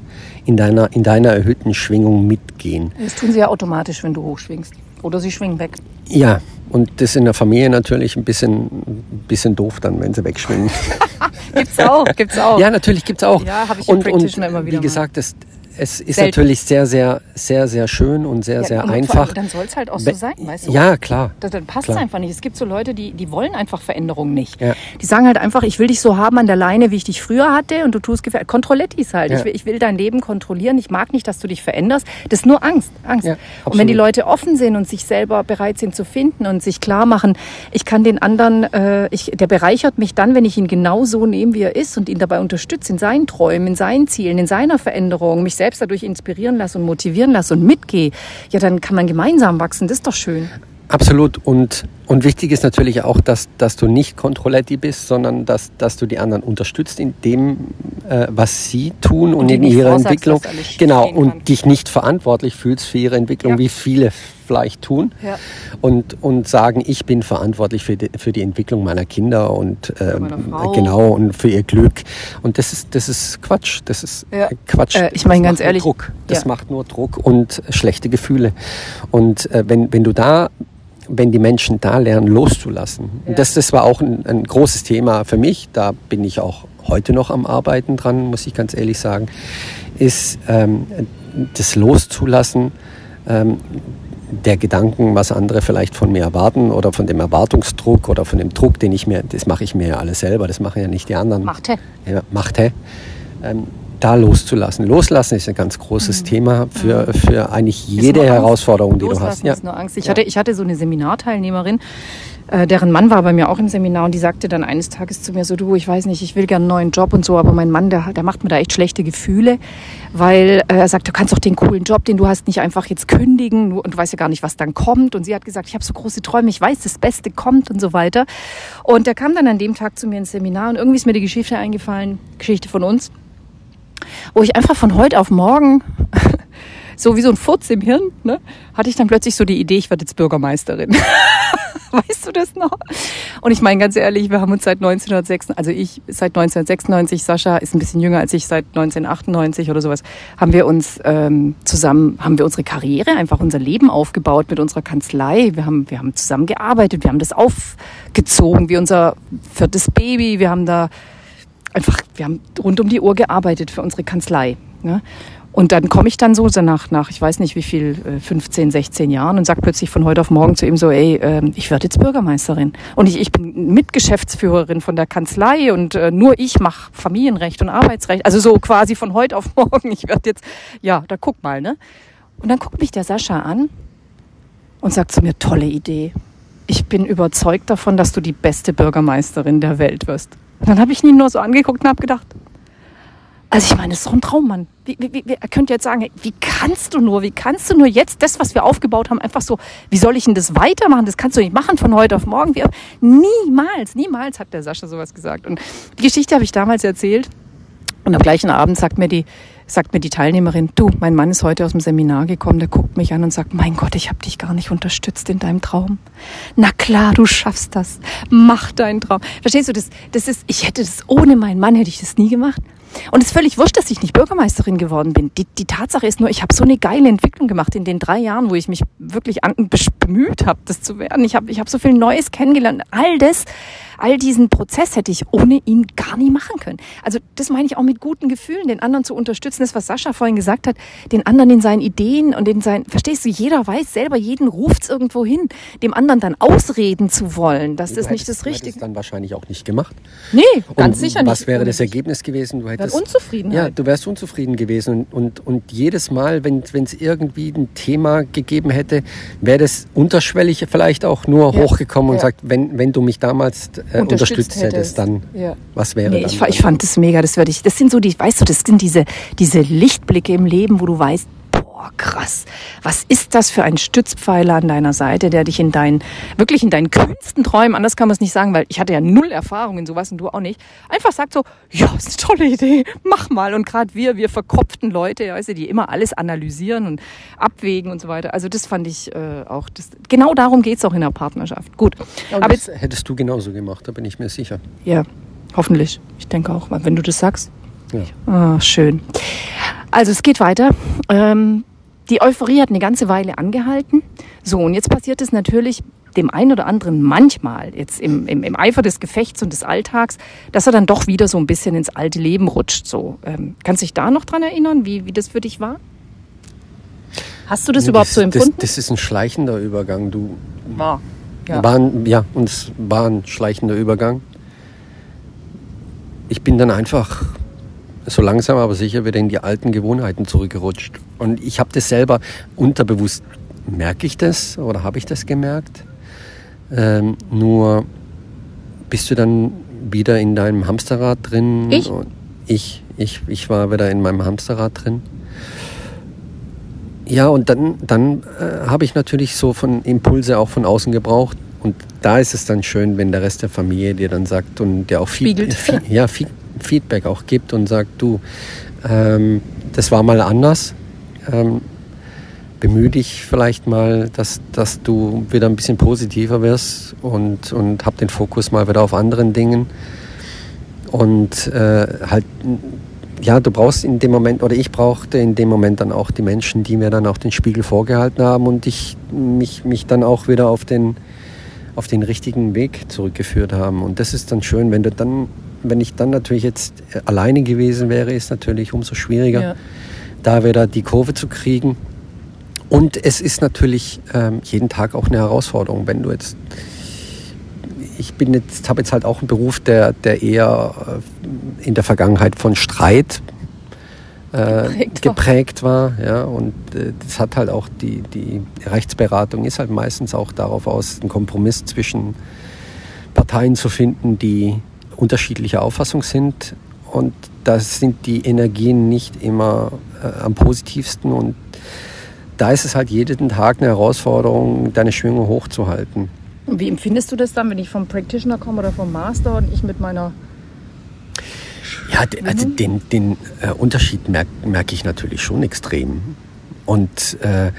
in deiner, in deiner erhöhten Schwingung mitgehen. Das tun sie ja automatisch, wenn du hochschwingst. Oder sie schwingen weg. Ja, und das in der Familie natürlich ein bisschen, ein bisschen doof dann, wenn sie wegschwingen. [laughs] Gibt's auch, gibt's auch. Ja, natürlich gibt's auch. Ja, habe ich im und, und Practitioner immer wieder wie mal. gesagt, es, es ist Selten. natürlich sehr, sehr, sehr, sehr schön und sehr, Ja, sehr und allem, einfach. Dann soll es halt auch so sein, weißt du? Ja, klar. Das, dann passt Klar. einfach nicht. Es gibt so Leute, die, die wollen einfach Veränderungen nicht. Ja. Die sagen halt einfach, ich will dich so haben an der Leine, wie ich dich früher hatte und du tust gefährlich. Kontrollettis halt. Ja. Ich, will, ich will dein Leben kontrollieren. Ich mag nicht, dass du dich veränderst. Das ist nur Angst. Angst. Und wenn die Leute offen sind und sich selber bereit sind zu finden und sich klar machen, ich kann den anderen, äh, ich, der bereichert mich dann, wenn ich ihn genau so nehme, wie er ist und ihn dabei unterstütze in seinen Träumen, in seinen Zielen, in seiner Veränderung, mich selbst dadurch inspirieren lasse und motivieren lasse und mitgehe, ja, dann kann man gemeinsam wachsen. Das ist doch schön. Absolut. Und, und wichtig ist natürlich auch, dass, dass du nicht Kontrolletti bist, sondern dass, dass du die anderen unterstützt in dem, äh, was sie tun und, die in ihrer Entwicklung. Genau. Und kann. dich nicht verantwortlich fühlst für ihre Entwicklung, Ja. wie viele vielleicht tun. Ja. Und, und sagen, ich bin verantwortlich für die, für die Entwicklung meiner Kinder und äh, genau und für ihr Glück. Und das ist, das ist Quatsch. Das ist Ja. Quatsch. Äh, ich meine ganz ehrlich, Druck. Das macht nur Druck und schlechte Gefühle. Und äh, wenn, wenn du da wenn die Menschen da lernen, loszulassen. Und das, das war auch ein, ein großes Thema für mich. Da bin ich auch heute noch am Arbeiten dran, muss ich ganz ehrlich sagen, ist ähm, das loszulassen ähm, der Gedanken, was andere vielleicht von mir erwarten oder von dem Erwartungsdruck oder von dem Druck, den ich mir, das mache ich mir ja alles selber, das machen ja nicht die anderen. Machte. Ja, Machte. Ähm, da loszulassen. Loslassen ist ein ganz großes Thema für, für eigentlich Mhm. Jede. Herausforderung, die du Loslassen hast. Ja. ist nur Angst. Ich, Ja. hatte, ich hatte so eine Seminarteilnehmerin, äh, deren Mann war bei mir auch im Seminar und die sagte dann eines Tages zu mir so, du, ich weiß nicht, ich will gerne einen neuen Job und so, aber mein Mann, der, der macht mir da echt schlechte Gefühle, weil äh, er sagt, du kannst doch den coolen Job, den du hast, nicht einfach jetzt kündigen du- und du weißt ja gar nicht, was dann kommt. Und sie hat gesagt, ich habe so große Träume, ich weiß, das Beste kommt und so weiter. Und der kam dann an dem Tag zu mir ins Seminar und irgendwie ist mir die Geschichte eingefallen, Geschichte von uns, wo ich einfach von heute auf morgen [laughs] so wie so ein Furz im Hirn, ne, hatte ich dann plötzlich so die Idee, ich werde jetzt Bürgermeisterin. [laughs] weißt du das noch? Und ich meine ganz ehrlich, wir haben uns seit 1996, also ich seit 1996, Sascha ist ein bisschen jünger als ich, seit 1998 oder sowas, haben wir uns ähm, zusammen, haben wir unsere Karriere, einfach unser Leben aufgebaut mit unserer Kanzlei. Wir haben, wir haben zusammen gearbeitet, wir haben das aufgezogen wie unser viertes Baby. Wir haben da einfach, wir haben rund um die Uhr gearbeitet für unsere Kanzlei. Ne? Und dann komme ich dann so so nach, ich weiß nicht wie viel, äh, 15, 16 Jahren und sag plötzlich von heute auf morgen zu ihm so, ey, ähm, ich werde jetzt Bürgermeisterin. Und ich, ich bin Mitgeschäftsführerin von der Kanzlei und äh, nur ich mache Familienrecht und Arbeitsrecht. Also so quasi von heute auf morgen. Ich werde jetzt, ja, da guck mal, ne? Und dann guckt mich der Sascha an und sagt zu mir, tolle Idee. Ich bin überzeugt davon, dass du die beste Bürgermeisterin der Welt wirst. Dann habe ich ihn nur so angeguckt und habe gedacht, also ich meine, das ist doch ein Traum, Mann. Wie, wie, wie, er könnte jetzt sagen, wie kannst du nur, wie kannst du nur jetzt das, was wir aufgebaut haben, einfach so, wie soll ich denn das weitermachen? Das kannst du nicht machen von heute auf morgen. Wie, niemals, niemals hat der Sascha sowas gesagt. Und die Geschichte habe ich damals erzählt. Und am gleichen Abend sagt mir die, sagt mir die Teilnehmerin, du, mein Mann ist heute aus dem Seminar gekommen, der guckt mich an und sagt, mein Gott, ich habe dich gar nicht unterstützt in deinem Traum. Na klar, du schaffst das. Mach deinen Traum. Verstehst du, das, das ist, ich hätte das ohne meinen Mann hätte ich das nie gemacht. Und es ist völlig wurscht, dass ich nicht Bürgermeisterin geworden bin. Die, die Tatsache ist nur, ich habe so eine geile Entwicklung gemacht in den drei Jahren, wo ich mich wirklich an, bemüht habe, das zu werden. Ich habe ich hab so viel Neues kennengelernt. All das, all diesen Prozess hätte ich ohne ihn gar nie machen können. Also das meine ich auch mit guten Gefühlen, den anderen zu unterstützen. Das, was Sascha vorhin gesagt hat, den anderen in seinen Ideen und in seinen, verstehst du, jeder weiß selber, jeden ruft's irgendwo hin, dem anderen dann ausreden zu wollen, dass das nicht das du hättest Richtige dann wahrscheinlich auch nicht gemacht. Nee, Und ganz sicher nicht. was wäre das. Ergebnis gewesen? Du hättest das, Unzufriedenheit. Ja, du wärst unzufrieden gewesen. Und, und, und jedes Mal, wenn es irgendwie ein Thema gegeben hätte, wäre das unterschwellig vielleicht auch nur ja. hochgekommen und ja. sagt, wenn, wenn du mich damals äh, unterstützt, unterstützt hättest, dann ja. was wäre nee, dann? Ich, ich fand das mega, das, ich, das sind so die, weißt du, das sind diese, diese Lichtblicke im Leben, wo du weißt, boah, krass, was ist das für ein Stützpfeiler an deiner Seite, der dich in deinen, wirklich in deinen kühnsten Träumen, anders kann man es nicht sagen, weil ich hatte ja null Erfahrung in sowas und du auch nicht, einfach sagt so, ja, ist eine tolle Idee, mach mal. Und gerade wir, wir verkopften Leute, weißt du, die immer alles analysieren und abwägen und so weiter. Also das fand ich äh, auch, das, genau darum geht es auch in der Partnerschaft. Gut. Aber, Aber jetzt, hättest du genauso gemacht, da bin ich mir sicher. Ja, hoffentlich. Ich denke auch, wenn du das sagst. Ja. Oh, schön. Also es geht weiter. Ähm, die Euphorie hat eine ganze Weile angehalten. So, und jetzt passiert es natürlich dem einen oder anderen manchmal, jetzt im, im, im Eifer des Gefechts und des Alltags, dass er dann doch wieder so ein bisschen ins alte Leben rutscht. So, ähm, kannst du dich da noch dran erinnern, wie, wie das für dich war? Hast du das nee, überhaupt das, so empfunden? Das, das, ist ein schleichender Übergang. Du war. Ja. War ein, ja, und es war ein schleichender Übergang. Ich bin dann einfach so langsam aber sicher wieder in die alten Gewohnheiten zurückgerutscht. Und ich habe das selber unterbewusst, merke ich das oder habe ich das gemerkt? Ähm, nur bist du dann wieder in deinem Hamsterrad drin? Ich? Ich, ich, ich war wieder in meinem Hamsterrad drin. Ja, und dann, dann äh, habe ich natürlich so von Impulse auch von außen gebraucht. Und da ist es dann schön, wenn der Rest der Familie dir dann sagt und der auch viel, viel, ja, viel, Feedback auch gibt und sagt, du, ähm, das war mal anders. Ähm, bemühe dich vielleicht mal, dass, dass du wieder ein bisschen positiver wirst und, und hab den Fokus mal wieder auf anderen Dingen. Und äh, halt, ja, du brauchst in dem Moment, oder ich brauchte in dem Moment dann auch die Menschen, die mir dann auch den Spiegel vorgehalten haben und ich, mich, mich dann auch wieder auf den, auf den richtigen Weg zurückgeführt haben. Und das ist dann schön, wenn du dann wenn ich dann natürlich jetzt äh, alleine gewesen wäre, ist natürlich umso schwieriger, ja. da wieder die Kurve zu kriegen. Und es ist natürlich ähm, jeden Tag auch eine Herausforderung, wenn du jetzt ich bin jetzt, habe jetzt halt auch einen Beruf, der, der eher äh, in der Vergangenheit von Streit äh, geprägt, geprägt, war. Ja, und äh, das hat halt auch die, die Rechtsberatung ist halt meistens auch darauf aus, einen Kompromiss zwischen Parteien zu finden, die unterschiedlicher Auffassung sind und da sind die Energien nicht immer äh, am positivsten und da ist es halt jeden Tag eine Herausforderung, deine Schwingung hochzuhalten. Und wie empfindest du das dann, wenn ich vom Practitioner komme oder vom Master und ich mit meiner ja, also den, den äh, Unterschied merke merk ich natürlich schon extrem. Und äh,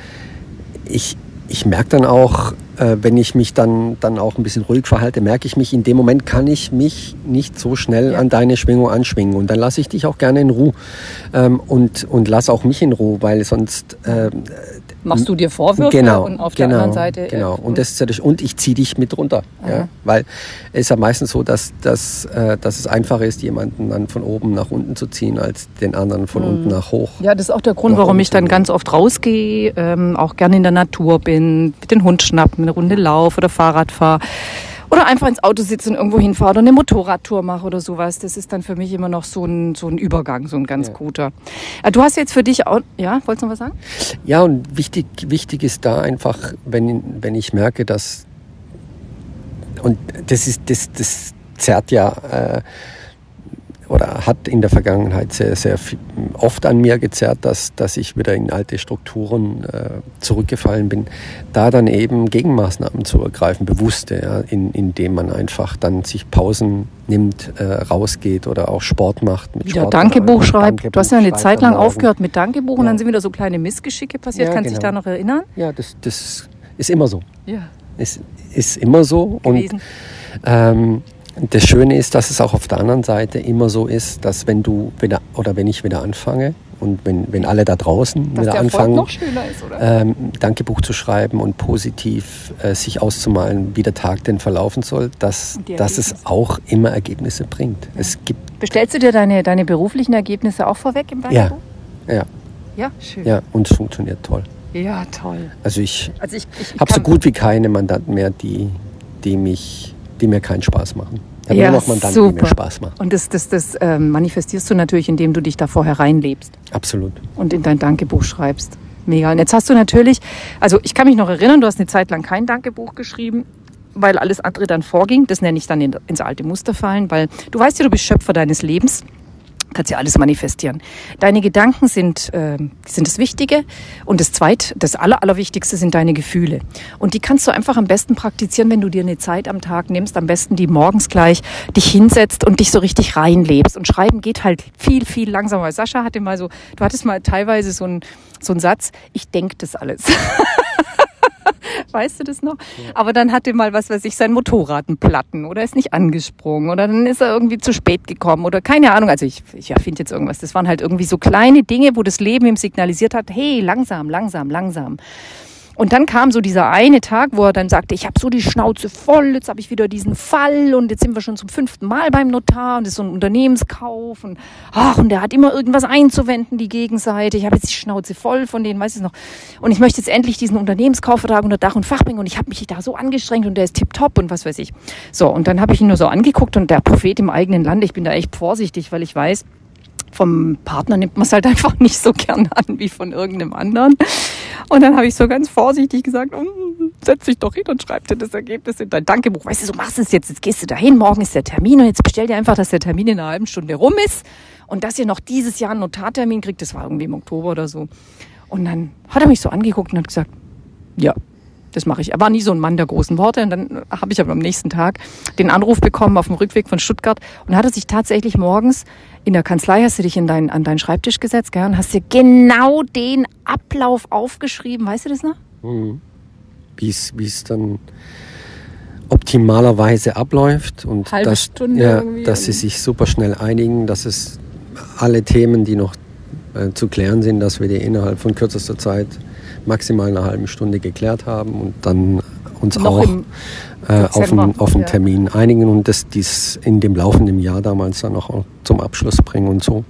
ich, ich merke dann auch, äh, wenn ich mich dann, dann auch ein bisschen ruhig verhalte, merke ich mich, in dem Moment kann ich mich nicht so schnell an deine Schwingung anschwingen. Und dann lasse ich dich auch gerne in Ruhe ähm, und, und lass auch mich in Ruhe, weil sonst... Äh, Machst du dir Vorwürfe genau, und auf genau, der anderen Seite... Genau, und, das ist und ich ziehe dich mit runter. Ja? Weil es ist ja meistens so, dass, dass, äh, dass es einfacher ist, jemanden dann von oben nach unten zu ziehen, als den anderen von mhm. unten nach hoch. Ja, das ist auch der Grund, warum ich dann ganz oft rausgehe, ähm, auch gerne in der Natur bin, mit den Hund schnappen, eine Runde laufe oder Fahrrad fahre oder einfach ins Auto sitze und irgendwo hinfahre oder eine Motorradtour mache oder sowas. Das ist dann für mich immer noch so ein, so ein Übergang, so ein ganz ja. guter. Äh, du hast jetzt für dich auch, ja, wolltest du noch was sagen? Ja, und wichtig, wichtig ist da einfach, wenn, wenn ich merke, dass, und das ist, das, das zerrt ja, äh, oder hat in der Vergangenheit sehr, sehr oft an mir gezerrt, dass, dass ich wieder in alte Strukturen äh, zurückgefallen bin, da dann eben Gegenmaßnahmen zu ergreifen, bewusste, ja, in, indem man einfach dann sich Pausen nimmt, äh, rausgeht oder auch Sport macht. Mit wieder Sport Dankebuch schreibt. Dankebuch du hast ja eine Zeit lang aufgehört mit Dankebuch ja. und dann sind wieder so kleine Missgeschicke passiert. Ja, Kannst du genau. dich da noch erinnern? Ja, das, das ist immer so. Ja. Es ist immer so. Gewesen. Und ähm, das Schöne ist, dass es auch auf der anderen Seite immer so ist, dass wenn du wieder oder wenn ich wieder anfange und wenn, wenn alle da draußen dass wieder anfangen, ist, ähm, Dankebuch zu schreiben und positiv äh, sich auszumalen, wie der Tag denn verlaufen soll, dass, dass es auch immer Ergebnisse bringt. Ja. Es gibt Bestellst du dir deine, deine beruflichen Ergebnisse auch vorweg im Dankebuch? Ja, ja. Ja, schön. Ja, und es funktioniert toll. Ja, toll. Also ich, also ich, ich, ich habe so gut wie keine Mandanten mehr, die, die mich die mir keinen Spaß machen. Ich habe Ja, nur noch Mandanten, die super. mir Spaß machen. Und das, das, das ähm, manifestierst du natürlich, indem du dich da vorher reinlebst Absolut. und in dein Dankebuch schreibst. Mega. Und jetzt hast du natürlich, also ich kann mich noch erinnern, du hast eine Zeit lang kein Dankebuch geschrieben, weil alles andere dann vorging. Das nenne ich dann in, ins alte Muster fallen, weil du weißt ja, du bist Schöpfer deines Lebens. Kannst ja alles manifestieren. Deine Gedanken sind, äh, sind das Wichtige und das Zweit, das Aller, Allerwichtigste sind deine Gefühle. Und die kannst du einfach am besten praktizieren, wenn du dir eine Zeit am Tag nimmst, am besten die morgens gleich dich hinsetzt und dich so richtig reinlebst. Und schreiben geht halt viel, viel langsamer. Sascha hatte mal so, du hattest mal teilweise so einen so einen Satz, ich denk das alles. [laughs] [laughs] Weißt du das noch? Aber dann hatte mal, was weiß ich, sein Motorrad einen Platten oder ist nicht angesprungen oder dann ist er irgendwie zu spät gekommen oder keine Ahnung. Also ich, ich erfinde jetzt irgendwas. Das waren halt irgendwie so kleine Dinge, wo das Leben ihm signalisiert hat, hey, langsam, langsam, langsam. Und dann kam so dieser eine Tag, wo er dann sagte, ich habe so die Schnauze voll, jetzt habe ich wieder diesen Fall und jetzt sind wir schon zum fünften Mal beim Notar und das ist so ein Unternehmenskauf und ach, und der hat immer irgendwas einzuwenden, die Gegenseite. Ich habe jetzt die Schnauze voll von denen, du es noch. Und ich möchte jetzt endlich diesen Unternehmenskaufvertrag unter Dach und Fach bringen und ich habe mich da so angestrengt und der ist tipptopp und was weiß ich. So, und dann habe ich ihn nur so angeguckt und der Prophet im eigenen Land, ich bin da echt vorsichtig, weil ich weiß, vom Partner nimmt man es halt einfach nicht so gern an wie von irgendeinem anderen. Und dann habe ich so ganz vorsichtig gesagt, "Mm, setz dich doch hin und schreib dir das Ergebnis in dein Dankebuch. Weißt du, so machst du es jetzt, jetzt gehst du dahin, morgen ist der Termin und jetzt bestell dir einfach, dass der Termin in einer halben Stunde rum ist und dass ihr noch dieses Jahr einen Notartermin kriegt. Das war irgendwie im Oktober oder so. Und dann hat er mich so angeguckt und hat gesagt, ja, das mache ich. Er war nie so ein Mann der großen Worte. Und dann habe ich aber am nächsten Tag den Anruf bekommen auf dem Rückweg von Stuttgart. Und hat er sich tatsächlich morgens in der Kanzlei, hast du dich in dein, an deinen Schreibtisch gesetzt, gell, und hast dir genau den Ablauf aufgeschrieben. Weißt du das noch? Wie es wie es dann optimalerweise abläuft und Halbe dass, Stunde ja, dass sie sich super schnell einigen, dass es alle Themen, die noch äh, zu klären sind, dass wir die innerhalb von kürzester Zeit maximal einer halben Stunde geklärt haben und dann uns Noch auch äh, auf, einen, auf einen ja. Termin einigen und das dies in dem laufenden Jahr damals dann auch zum Abschluss bringen und so.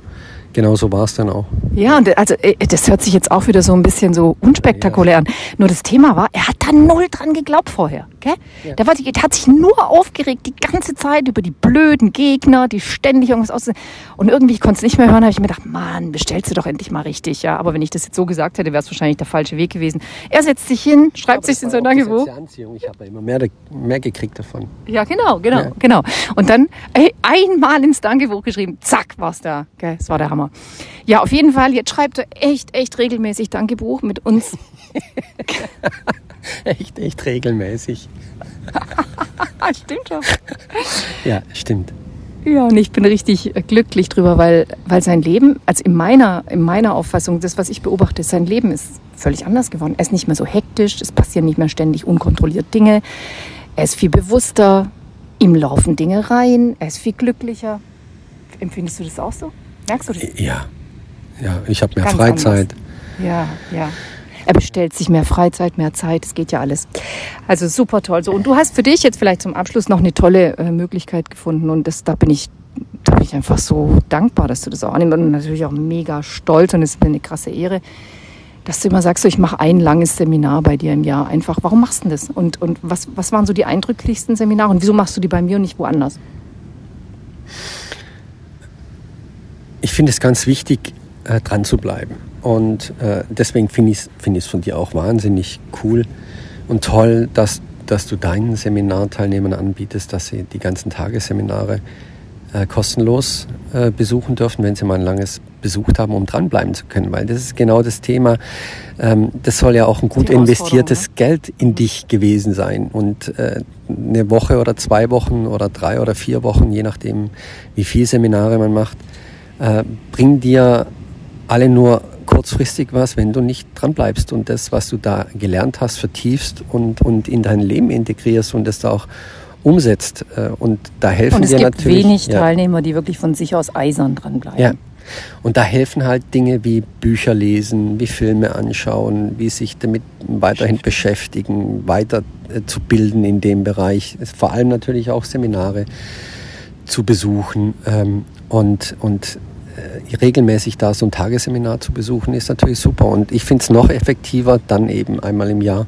Genau so war es dann auch. Ja, und also äh, das hört sich jetzt auch wieder so ein bisschen so unspektakulär an. Nur das Thema war, er hat da null dran geglaubt vorher. Gell? Der, war, der hat sich nur aufgeregt die ganze Zeit über die blöden Gegner, die ständig irgendwas aus. Und irgendwie, ich konnte es nicht mehr hören, habe ich mir gedacht, Mann, bestellst du doch endlich mal richtig. Ja, aber wenn ich das jetzt so gesagt hätte, wäre es wahrscheinlich der falsche Weg gewesen. Er setzt sich hin, schreibt sich in sein Tagebuch. Ich habe immer mehr, mehr gekriegt davon. Ja, genau, genau, Ja. genau. Und dann ey, einmal ins Dankebuch geschrieben, zack, war's da. Gell, das war der Hammer. Ja, auf jeden Fall, jetzt schreibt er echt, echt regelmäßig Dankebuch mit uns. [laughs] [laughs] Echt, echt regelmäßig. [laughs] Stimmt schon. Ja, stimmt. Ja, und ich bin richtig glücklich drüber, weil, weil sein Leben, also in meiner, in meiner Auffassung, das, was ich beobachte, sein Leben ist völlig anders geworden. Er ist nicht mehr so hektisch, es passieren nicht mehr ständig unkontrolliert Dinge. Er ist viel bewusster, ihm laufen Dinge rein, er ist viel glücklicher. Empfindest du das auch so? Merkst du das? Ja, ja ich habe mehr Ganz Freizeit. Ja, ja. Er bestellt sich mehr Freizeit, mehr Zeit, es geht ja alles. Also super toll. So, und du hast für dich jetzt vielleicht zum Abschluss noch eine tolle äh, Möglichkeit gefunden und das, da bin ich, da bin ich einfach so dankbar, dass du das auch annimmst und natürlich auch mega stolz und es ist mir eine krasse Ehre, dass du immer sagst, so, ich mache ein langes Seminar bei dir im Jahr. Einfach, warum machst du das? Und, und was, was waren so die eindrücklichsten Seminare und wieso machst du die bei mir und nicht woanders? Ich finde es ganz wichtig, äh, dran zu bleiben. Und äh, deswegen finde ich es find ich's von dir auch wahnsinnig cool und toll, dass, dass du deinen Seminarteilnehmern anbietest, dass sie die ganzen Tagesseminare äh, kostenlos äh, besuchen dürfen, wenn sie mal ein langes besucht haben, um dranbleiben zu können. Weil das ist genau das Thema. Ähm, das soll ja auch ein gut investiertes Geld in dich gewesen sein. Und äh, eine Woche oder zwei Wochen oder drei oder vier Wochen, je nachdem, wie viele Seminare man macht, äh, bringen dir alle nur kurzfristig was, wenn du nicht dran bleibst und das, was du da gelernt hast, vertiefst und, und in dein Leben integrierst und das da auch umsetzt. Äh, Und da helfen Und es dir gibt natürlich. wenig ja, Teilnehmer, die wirklich von sich aus eisern dranbleiben. ja. Und da helfen halt Dinge wie Bücher lesen, wie Filme anschauen, wie sich damit weiterhin beschäftigen, weiter äh, zu bilden in dem Bereich. Vor allem natürlich auch Seminare zu besuchen ähm, und, und regelmäßig da so ein Tagesseminar zu besuchen, ist natürlich super. Und ich finde es noch effektiver, dann eben einmal im Jahr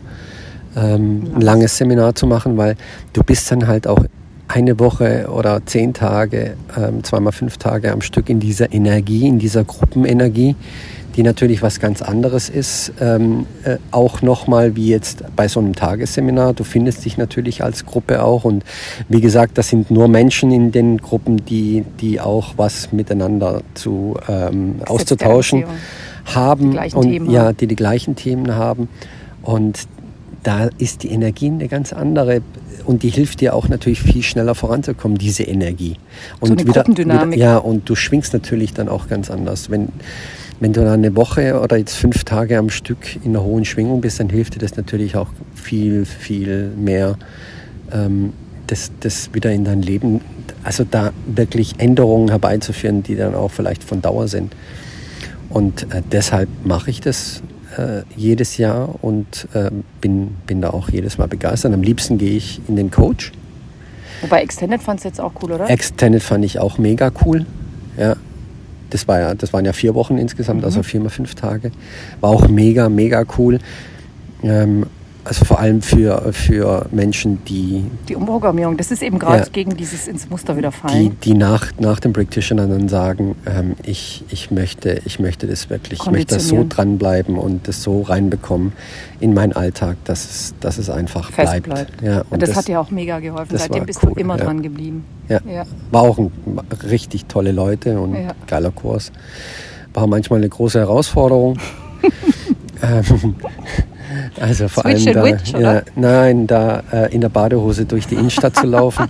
ähm, ein langes Seminar zu machen, weil du bist dann halt auch eine Woche oder zehn Tage, ähm, zweimal fünf Tage am Stück in dieser Energie, in dieser Gruppenenergie, die natürlich was ganz anderes ist. Ähm, äh, auch nochmal wie jetzt bei so einem Tagesseminar. Du findest dich natürlich als Gruppe auch. Und wie gesagt, das sind nur Menschen in den Gruppen, die, die auch was miteinander zu ähm, auszutauschen haben. Die und Themen ja, die die gleichen Themen haben. Und da ist die Energie eine ganz andere und die hilft dir auch natürlich viel schneller voranzukommen, diese Energie. Und eine Gruppendynamik. ja, und du schwingst natürlich dann auch ganz anders. Wenn, wenn du dann eine Woche oder jetzt fünf Tage am Stück in einer hohen Schwingung bist, dann hilft dir das natürlich auch viel, viel mehr, ähm, das, das wieder in dein Leben, also da wirklich Änderungen herbeizuführen, die dann auch vielleicht von Dauer sind. Und äh, deshalb mache ich das äh, jedes Jahr und äh, bin, bin da auch jedes Mal begeistert. Am liebsten gehe ich in den Coach. Wobei Extended fandst du jetzt auch cool, oder? Extended fand ich auch mega cool. Ja. Das, war ja, das waren ja vier Wochen insgesamt, also vier mal fünf Tage. War auch mega, mega cool. Ähm, also vor allem für, für Menschen, die, die Umprogrammierung, das ist eben gerade Ja. gegen dieses ins Muster wieder die, fallen. die nach, nach dem Practitioner dann sagen, ähm, ich, ich, möchte, ich möchte das wirklich, ich möchte das so dranbleiben und das so reinbekommen in meinen Alltag, dass es, dass es einfach Fest bleibt. bleibt. Ja, Und das, hat dir auch mega geholfen. das Seitdem bist cool, du immer ja. dran geblieben. Ja. Ja. War auch ein richtig tolle Leute und geiler Kurs. War manchmal eine große Herausforderung. [laughs] ähm, also vor Switch allem da, Witch, ja, nein, da äh, in der Badehose durch die Innenstadt zu laufen.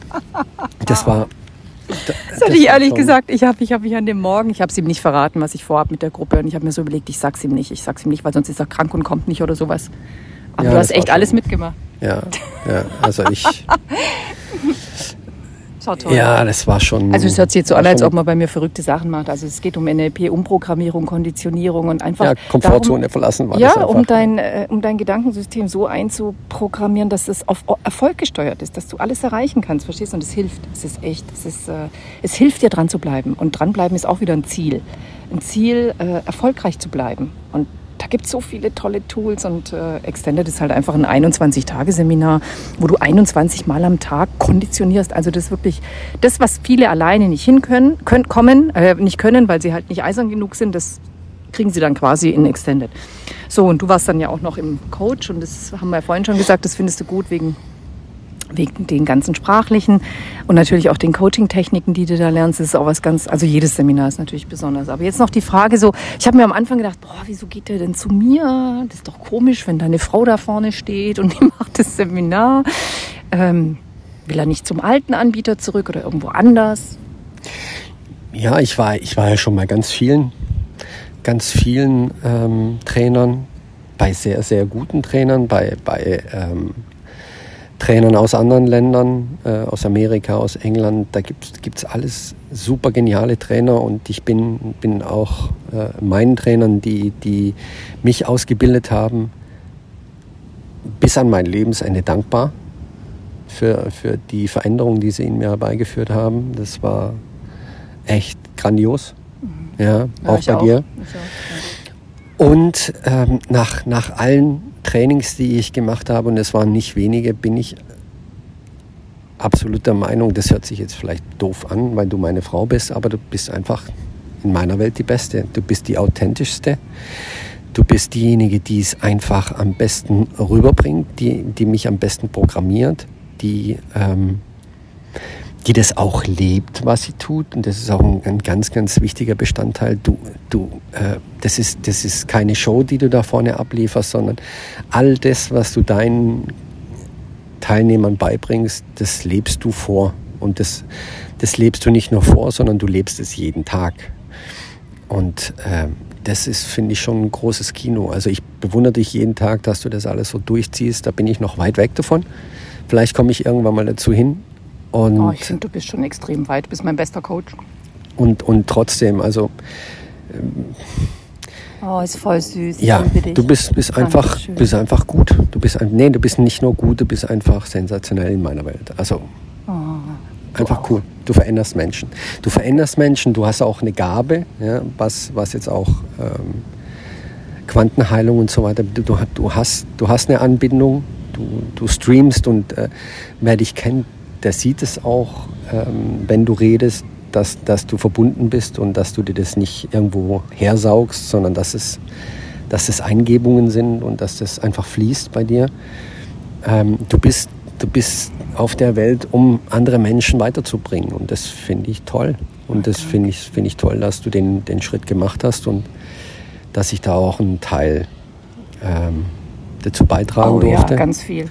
Das war. [laughs] Das hatte ich ehrlich gesagt, ich habe ich hab mich an dem Morgen, ich habe es ihm nicht verraten, was ich vorhabe mit der Gruppe. Und ich habe mir so überlegt, ich sag's ihm nicht, ich sag's ihm nicht, weil sonst ist er krank und kommt nicht oder sowas. Aber Ja, du hast echt alles mitgemacht. Ja, ja, also ich. [laughs] Schau toll. Ja, das war schon. Also es hört sich jetzt so war an, als ob man bei mir verrückte Sachen macht. Also es geht um NLP, Umprogrammierung, Konditionierung und einfach Ja, darum, Komfortzone verlassen war ja, um dein, äh, um dein Gedankensystem so einzuprogrammieren, dass es auf Erfolg gesteuert ist, dass du alles erreichen kannst, verstehst du? Und es hilft. Es ist echt, es ist, äh, es hilft dir dran zu bleiben. Und dranbleiben ist auch wieder ein Ziel. Ein Ziel, äh, erfolgreich zu bleiben. Und da gibt es so viele tolle Tools und äh, Extended ist halt einfach ein 21-Tage-Seminar, wo du 21 Mal am Tag konditionierst. Also das ist wirklich das, was viele alleine nicht hinkönnen, können, kommen, äh, nicht können, weil sie halt nicht eisern genug sind, das kriegen sie dann quasi in Extended. So, und du warst dann ja auch noch im Coach und das haben wir ja vorhin schon gesagt, das findest du gut wegen, wegen den ganzen sprachlichen und natürlich auch den Coaching-Techniken, die du da lernst. Ist auch was ganz, also jedes Seminar ist natürlich besonders. Aber jetzt noch die Frage so, ich habe mir am Anfang gedacht, boah, wieso geht der denn zu mir? Das ist doch komisch, wenn deine Frau da vorne steht und [laughs] die macht das Seminar. Ähm, will er nicht zum alten Anbieter zurück oder irgendwo anders? Ja, ich war, ich war ja schon bei ganz vielen, ganz vielen ähm, Trainern, bei sehr, sehr guten Trainern, bei, bei ähm, Trainern aus anderen Ländern, äh, aus Amerika, aus England. Da gibt es alles super geniale Trainer und ich bin, bin auch äh, meinen Trainern, die, die mich ausgebildet haben, bis an mein Lebensende dankbar für, für die Veränderungen, die sie in mir herbeigeführt haben. Das war echt grandios. Ja, auch ich bei dir. Ich auch, ja. Und ähm, nach, nach allen Trainings, die ich gemacht habe, und es waren nicht wenige, bin ich absolut der Meinung, das hört sich jetzt vielleicht doof an, weil du meine Frau bist, aber du bist einfach in meiner Welt die Beste. Du bist die authentischste. Du bist diejenige, die es einfach am besten rüberbringt, die, die mich am besten programmiert, die, ähm, die das auch lebt, was sie tut. Und das ist auch ein, ein ganz, ganz wichtiger Bestandteil. Du, du, äh, das, ist, das ist keine Show, die du da vorne ablieferst, sondern all das, was du deinen Teilnehmern beibringst, das lebst du vor. Und das, das lebst du nicht nur vor, sondern du lebst es jeden Tag. Und äh, das ist, finde ich, schon ein großes Kino. Also ich bewundere dich jeden Tag, dass du das alles so durchziehst. Da bin ich noch weit weg davon. Vielleicht komme ich irgendwann mal dazu hin. Und, Oh, ich finde, du bist schon extrem weit. Du bist mein bester Coach. und, und trotzdem, also Oh, ist voll süß. Ich ja, du bist, bist, einfach, Dankeschön. bist einfach gut. Du bist ein, nee, du bist nicht nur gut, du bist einfach sensationell in meiner Welt. Also Oh, einfach cool. Du veränderst Menschen. Du veränderst Menschen, du hast auch eine Gabe, ja, was, was jetzt auch ähm, Quantenheilung und so weiter. Du, du, du, hast, du hast eine Anbindung, du, du streamst und äh, wer dich kennt, der sieht es auch, ähm, wenn du redest, dass, dass du verbunden bist und dass du dir das nicht irgendwo hersaugst, sondern dass es, dass es Eingebungen sind und dass das einfach fließt bei dir. Ähm, du, bist, du bist auf der Welt, um andere Menschen weiterzubringen und das finde ich toll. Und das finde ich, find ich toll, dass du den, den Schritt gemacht hast und dass ich da auch einen Teil ähm, dazu beitragen oh, durfte. Ja, ganz viel.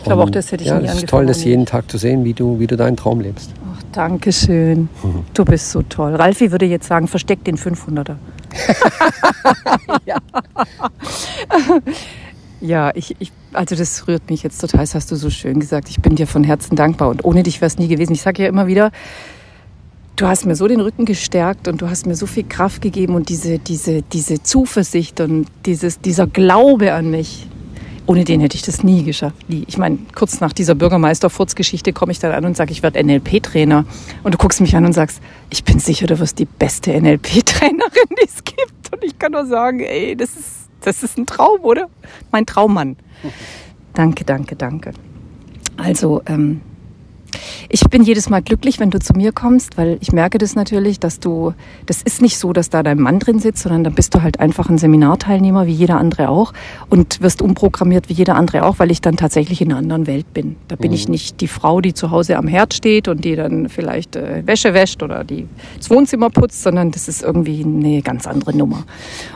Ich glaube auch, das hätte ich ja, nie Es angefangen. ist toll, das jeden Tag zu sehen, wie du, wie du deinen Traum lebst. Ach, danke schön. Mhm. Du bist so toll. Ralfi würde jetzt sagen, versteck den 500er. [laughs] Ja. Ja, ich, ich, also das rührt mich jetzt total, das hast du so schön gesagt. Ich bin dir von Herzen dankbar und ohne dich wäre es nie gewesen. Ich sage ja immer wieder, du hast mir so den Rücken gestärkt und du hast mir so viel Kraft gegeben und diese, diese, diese Zuversicht und dieses, dieser Glaube an mich. Ohne den hätte ich das nie geschafft. Nie. Ich meine, kurz nach dieser Bürgermeister-Furz-Geschichte komme ich dann an und sage, ich werde NLP-Trainer. Und du guckst mich an und sagst, ich bin sicher, du wirst die beste NLP-Trainerin, die es gibt. Und ich kann nur sagen, ey, das ist, das ist ein Traum, oder? Mein Traummann. Danke, danke, danke. Also, ähm, ich bin jedes Mal glücklich, wenn du zu mir kommst, weil ich merke das natürlich, dass du, das ist nicht so, dass da dein Mann drin sitzt, sondern da bist du halt einfach ein Seminarteilnehmer, wie jeder andere auch, und wirst umprogrammiert, wie jeder andere auch, weil ich dann tatsächlich in einer anderen Welt bin. Da bin ich nicht die Frau, die zu Hause am Herd steht und die dann vielleicht äh, Wäsche wäscht oder die das Wohnzimmer putzt, sondern das ist irgendwie eine ganz andere Nummer.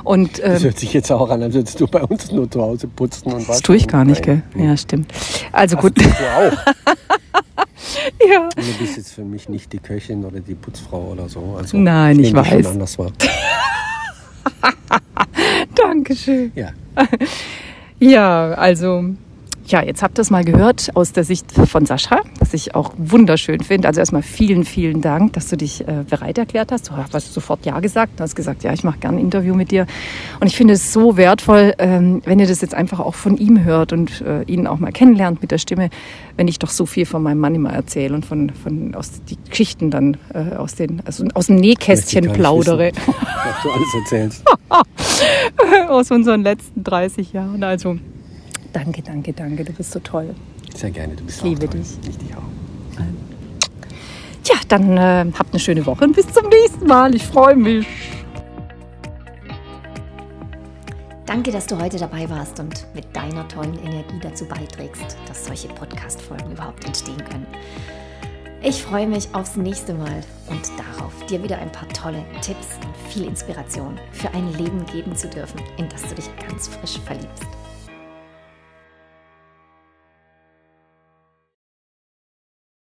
Und ähm, Das hört sich jetzt auch an, als würdest du bei uns nur zu Hause putzen und was. das tue ich gar nicht, gell? Ja, stimmt. Also gut. Du auch. [laughs] Ja. Du bist jetzt für mich nicht die Köchin oder die Putzfrau oder so. Also Nein, ich nehme dich schon weiß. anders wahr. [laughs] Dankeschön. Ja. Ja, also, ja, jetzt habt ihr es mal gehört aus der Sicht von Sascha, was ich auch wunderschön finde. Also erstmal vielen, vielen Dank, dass du dich äh, bereit erklärt hast. Du hast sofort Ja gesagt. Du hast gesagt, ja, ich mache gerne ein Interview mit dir. Und ich finde es so wertvoll, ähm, wenn ihr das jetzt einfach auch von ihm hört und äh, ihn auch mal kennenlernt mit der Stimme, wenn ich doch so viel von meinem Mann immer erzähle und von, von aus die Geschichten dann äh, aus, den, also aus dem Nähkästchen plaudere. wissen, Was du alles erzählst. [laughs] aus unseren letzten 30 Jahren. Also danke, danke, danke. Du bist so toll. Sehr gerne, du bist Ich liebe auch toll. dich. Ich dich auch. Ja, dann äh, habt eine schöne Woche und bis zum nächsten Mal. Ich freue mich. Danke, dass du heute dabei warst und mit deiner tollen Energie dazu beiträgst, dass solche Podcast-Folgen überhaupt entstehen können. Ich freue mich aufs nächste Mal und darauf, dir wieder ein paar tolle Tipps und viel Inspiration für ein Leben geben zu dürfen, in das du dich ganz frisch verliebst.